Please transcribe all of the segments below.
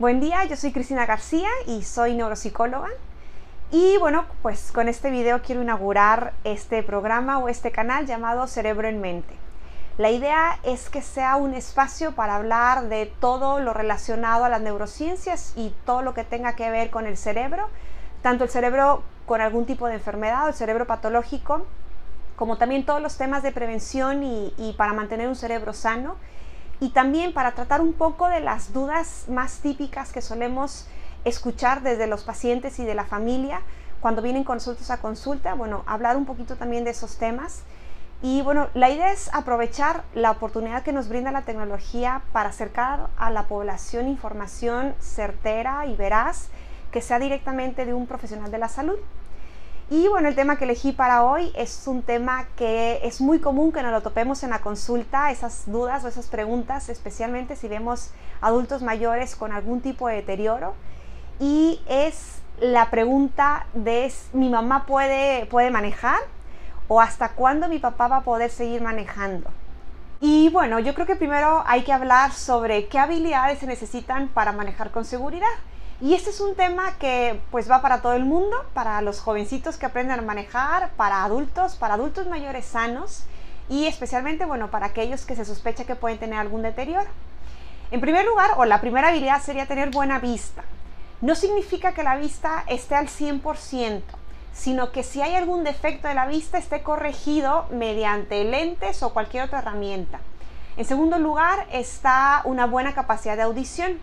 Buen día, yo soy Cristina García y soy neuropsicóloga. Y bueno, pues con este video quiero inaugurar este programa o este canal llamado Cerebro en Mente. La idea es que sea un espacio para hablar de todo lo relacionado a las neurociencias y todo lo que tenga que ver con el cerebro, tanto el cerebro con algún tipo de enfermedad o el cerebro patológico, como también todos los temas de prevención y, y para mantener un cerebro sano y también para tratar un poco de las dudas más típicas que solemos escuchar desde los pacientes y de la familia cuando vienen con nosotros a consulta, bueno, hablar un poquito también de esos temas. Y bueno, la idea es aprovechar la oportunidad que nos brinda la tecnología para acercar a la población información certera y veraz que sea directamente de un profesional de la salud. Y bueno, el tema que elegí para hoy es un tema que es muy común que nos lo topemos en la consulta, esas dudas o esas preguntas, especialmente si vemos adultos mayores con algún tipo de deterioro. Y es la pregunta de ¿mi mamá puede, puede manejar? ¿O hasta cuándo mi papá va a poder seguir manejando? Y bueno, yo creo que primero hay que hablar sobre qué habilidades se necesitan para manejar con seguridad. Y este es un tema que pues va para todo el mundo, para los jovencitos que aprenden a manejar, para adultos, para adultos mayores sanos y especialmente bueno, para aquellos que se sospecha que pueden tener algún deterioro. En primer lugar, o la primera habilidad sería tener buena vista. No significa que la vista esté al 100%, sino que si hay algún defecto de la vista esté corregido mediante lentes o cualquier otra herramienta. En segundo lugar está una buena capacidad de audición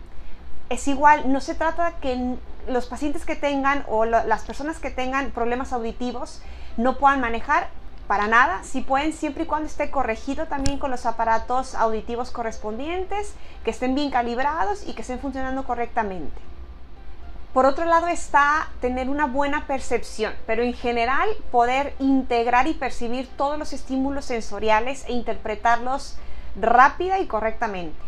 es igual, no se trata que los pacientes que tengan o las personas que tengan problemas auditivos no puedan manejar para nada, si pueden siempre y cuando esté corregido también con los aparatos auditivos correspondientes, que estén bien calibrados y que estén funcionando correctamente. Por otro lado está tener una buena percepción, pero en general poder integrar y percibir todos los estímulos sensoriales e interpretarlos rápida y correctamente.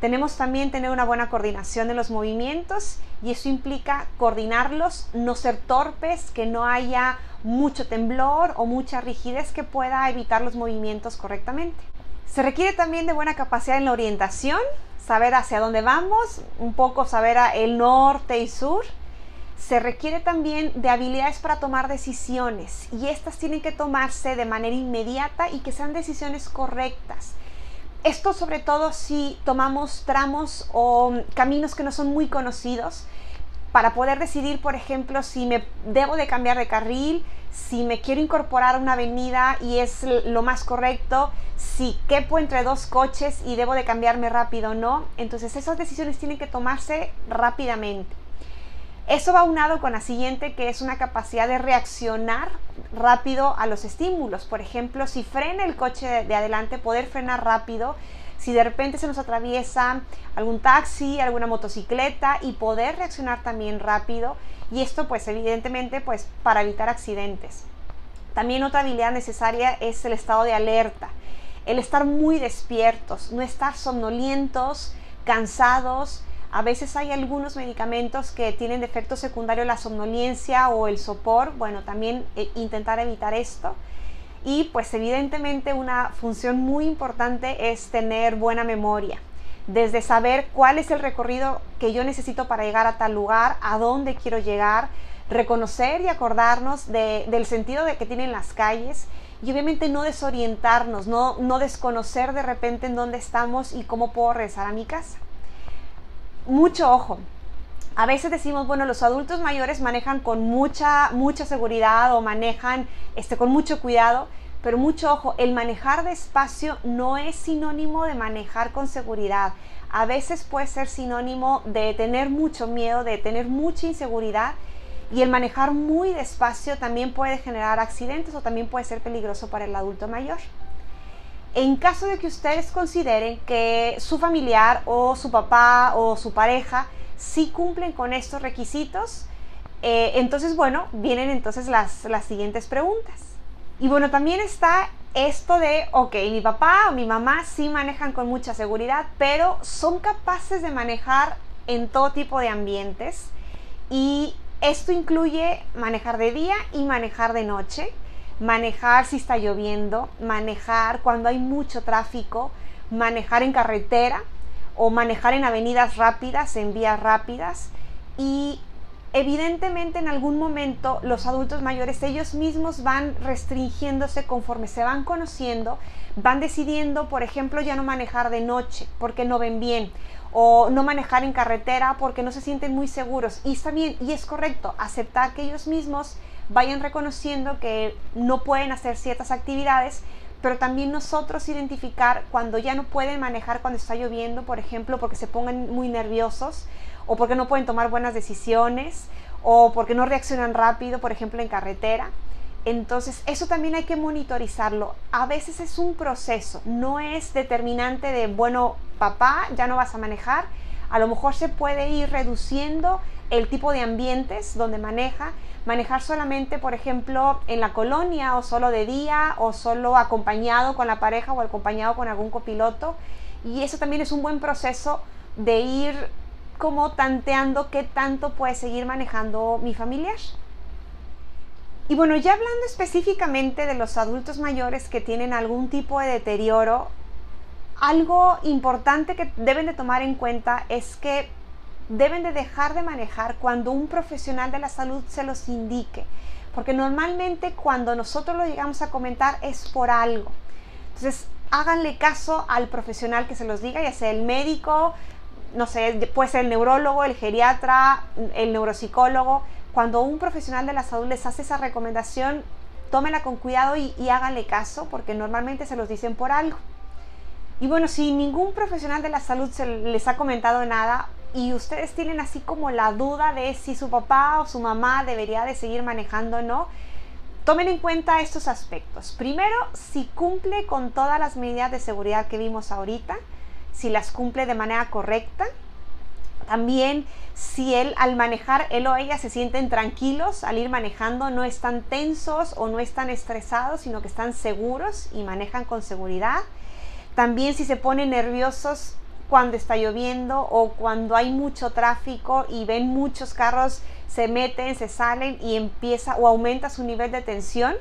Tenemos también tener una buena coordinación de los movimientos y eso implica coordinarlos, no ser torpes, que no haya mucho temblor o mucha rigidez que pueda evitar los movimientos correctamente. Se requiere también de buena capacidad en la orientación, saber hacia dónde vamos, un poco saber el norte y sur. Se requiere también de habilidades para tomar decisiones y estas tienen que tomarse de manera inmediata y que sean decisiones correctas esto sobre todo si tomamos tramos o caminos que no son muy conocidos para poder decidir, por ejemplo, si me debo de cambiar de carril, si me quiero incorporar a una avenida y es lo más correcto, si quepo entre dos coches y debo de cambiarme rápido o no. Entonces esas decisiones tienen que tomarse rápidamente. Eso va unado con la siguiente, que es una capacidad de reaccionar rápido a los estímulos. Por ejemplo, si frena el coche de, adelante, poder frenar rápido. Si de repente se nos atraviesa algún taxi, alguna motocicleta y poder reaccionar también rápido. Y esto pues evidentemente pues para evitar accidentes. También otra habilidad necesaria es el estado de alerta. El estar muy despiertos, no estar somnolientos, cansados, a veces hay algunos medicamentos que tienen de efecto secundario la somnolencia o el sopor. Bueno, también eh, intentar evitar esto. Y pues evidentemente una función muy importante es tener buena memoria. Desde saber cuál es el recorrido que yo necesito para llegar a tal lugar, a dónde quiero llegar, reconocer y acordarnos del sentido de que tienen las calles y obviamente no desorientarnos, no, no desconocer de repente en dónde estamos y cómo puedo regresar a mi casa mucho ojo. A veces decimos, bueno, los adultos mayores manejan con mucha, mucha seguridad o manejan este, con mucho cuidado, pero mucho ojo, el manejar despacio no es sinónimo de manejar con seguridad. A veces puede ser sinónimo de tener mucho miedo, de tener mucha inseguridad y el manejar muy despacio también puede generar accidentes o también puede ser peligroso para el adulto mayor. En caso de que ustedes consideren que su familiar o su papá o su pareja sí cumplen con estos requisitos, eh, entonces, bueno, vienen entonces las, las siguientes preguntas. Y bueno, también está esto de, ok, mi papá o mi mamá sí manejan con mucha seguridad, pero son capaces de manejar en todo tipo de ambientes. Y esto incluye manejar de día y manejar de noche manejar si está lloviendo, manejar cuando hay mucho tráfico, manejar en carretera o manejar en avenidas rápidas, en vías rápidas. Y evidentemente en algún momento los adultos mayores ellos mismos van restringiéndose conforme se van conociendo, van decidiendo, por ejemplo, ya no manejar de noche porque no ven bien o no manejar en carretera porque no se sienten muy seguros. Y está bien, y es correcto, aceptar que ellos mismos vayan reconociendo que no pueden hacer ciertas actividades, pero también nosotros identificar cuando ya no pueden manejar cuando está lloviendo, por ejemplo, porque se pongan muy nerviosos o porque no pueden tomar buenas decisiones o porque no reaccionan rápido, por ejemplo, en carretera. Entonces, eso también hay que monitorizarlo. A veces es un proceso, no es determinante de, bueno, papá, ya no vas a manejar. A lo mejor se puede ir reduciendo el tipo de ambientes donde maneja. Manejar solamente, por ejemplo, en la colonia o solo de día o solo acompañado con la pareja o acompañado con algún copiloto. Y eso también es un buen proceso de ir como tanteando qué tanto puede seguir manejando mi familiar. Y bueno, ya hablando específicamente de los adultos mayores que tienen algún tipo de deterioro, algo importante que deben de tomar en cuenta es que deben de dejar de manejar cuando un profesional de la salud se los indique. Porque normalmente cuando nosotros lo llegamos a comentar es por algo. Entonces, háganle caso al profesional que se los diga, ya sea el médico, no sé, puede ser el neurólogo, el geriatra, el neuropsicólogo, cuando un profesional de la salud les hace esa recomendación, tómela con cuidado y, háganle caso, porque normalmente se los dicen por algo. Y bueno, si ningún profesional de la salud se les ha comentado nada y ustedes tienen así como la duda de si su papá o su mamá debería de seguir manejando o no, tomen en cuenta estos aspectos. Primero, si cumple con todas las medidas de seguridad que vimos ahorita, si las cumple de manera correcta, también si él al manejar, él o ella se sienten tranquilos al ir manejando, no están tensos o no están estresados, sino que están seguros y manejan con seguridad. También si se ponen nerviosos cuando está lloviendo o cuando hay mucho tráfico y ven muchos carros se meten, se salen y empieza o aumenta su nivel de tensión.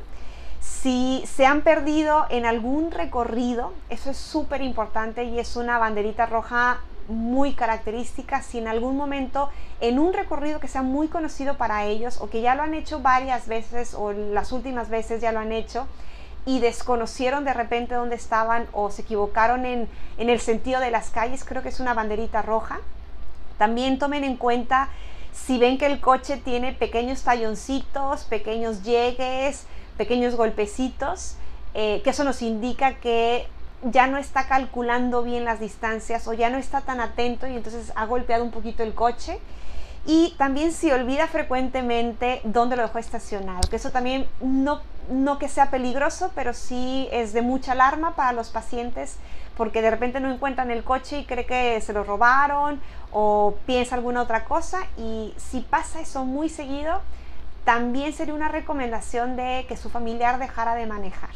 Si se han perdido en algún recorrido, eso es súper importante y es una banderita roja muy características si en algún momento en un recorrido que sea muy conocido para ellos o que ya lo han hecho varias veces o las últimas veces ya lo han hecho y desconocieron de repente dónde estaban o se equivocaron en, en el sentido de las calles, creo que es una banderita roja. También tomen en cuenta si ven que el coche tiene pequeños talloncitos, pequeños llegues, pequeños golpecitos, eh, que eso nos indica que ya no está calculando bien las distancias o ya no está tan atento y entonces ha golpeado un poquito el coche. Y también si olvida frecuentemente dónde lo dejó estacionado, que eso también no, no que sea peligroso, pero sí es de mucha alarma para los pacientes porque de repente no encuentran el coche y cree que se lo robaron o piensa alguna otra cosa y si pasa eso muy seguido, también sería una recomendación de que su familiar dejara de manejar.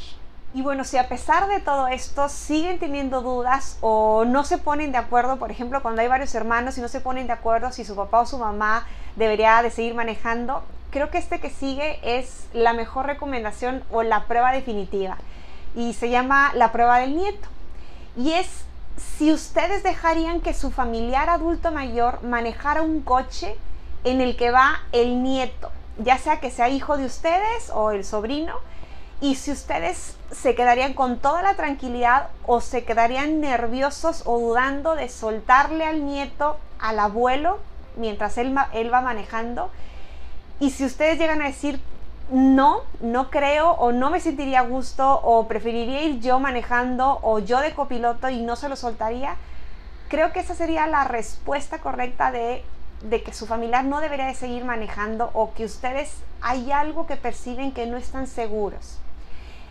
Y bueno, si a pesar de todo esto siguen teniendo dudas o no se ponen de acuerdo, por ejemplo, cuando hay varios hermanos y no se ponen de acuerdo si su papá o su mamá debería de seguir manejando, creo que este que sigue es la mejor recomendación o la prueba definitiva. Y se llama la prueba del nieto. Y es si ustedes dejarían que su familiar adulto mayor manejara un coche en el que va el nieto, ya sea que sea hijo de ustedes o el sobrino, y si ustedes se quedarían con toda la tranquilidad o se quedarían nerviosos o dudando de soltarle al nieto, al abuelo, mientras él, él va manejando. Y si ustedes llegan a decir, no, no creo o no me sentiría a gusto o preferiría ir yo manejando o yo de copiloto y no se lo soltaría, creo que esa sería la respuesta correcta de, de que su familiar no debería de seguir manejando o que ustedes hay algo que perciben que no están seguros.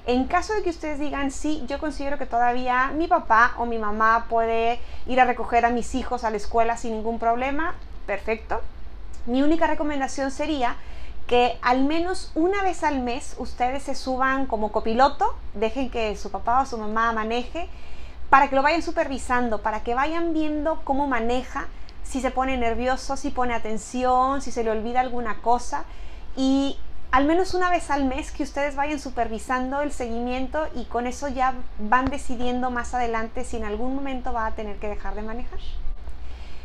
En caso de que ustedes digan, sí, yo considero que todavía mi papá o mi mamá puede ir a recoger a mis hijos a la escuela sin ningún problema, perfecto. Mi única recomendación sería que al menos una vez al mes ustedes se suban como copiloto, dejen que su papá o su mamá maneje, para que lo vayan supervisando, para que vayan viendo cómo maneja, si se pone nervioso, si pone atención, si se le olvida alguna cosa. Y al menos una vez al mes que ustedes vayan supervisando el seguimiento y con eso ya van decidiendo más adelante si en algún momento va a tener que dejar de manejar.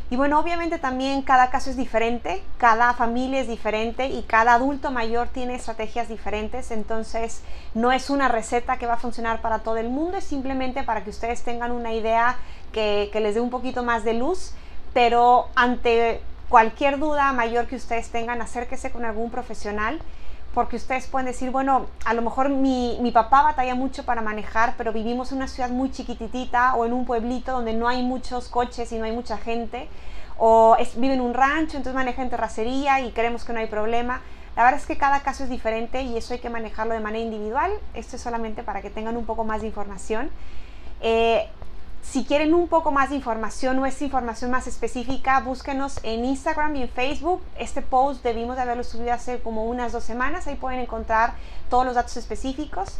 Y bueno, obviamente también cada caso es diferente, cada familia es diferente y cada adulto mayor tiene estrategias diferentes, entonces no es una receta que va a funcionar para todo el mundo, es simplemente para que ustedes tengan una idea que, les dé un poquito más de luz, pero ante cualquier duda mayor que ustedes tengan, acérquese con algún profesional porque ustedes pueden decir, bueno, a lo mejor mi, mi, papá batalla mucho para manejar, pero vivimos en una ciudad muy chiquititita o en un pueblito donde no hay muchos coches y no hay mucha gente, o es, vive en un rancho, entonces maneja en terracería y creemos que no hay problema. La verdad es que cada caso es diferente y eso hay que manejarlo de manera individual. Esto es solamente para que tengan un poco más de información. Eh, si quieren un poco más de información o esta información más específica, búsquenos en Instagram y en Facebook. Este post debimos de haberlo subido hace como unas dos semanas. Ahí pueden encontrar todos los datos específicos.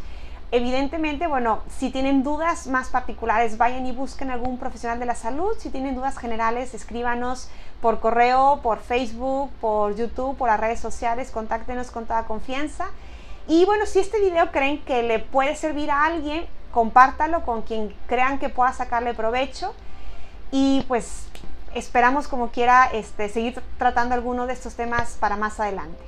Evidentemente, bueno, si tienen dudas más particulares, vayan y busquen algún profesional de la salud. Si tienen dudas generales, escríbanos por correo, por Facebook, por YouTube, por las redes sociales. Contáctenos con toda confianza. Y bueno, si este video creen que le puede servir a alguien, compártalo con quien crean que pueda sacarle provecho y pues esperamos como quiera este, seguir tratando alguno de estos temas para más adelante.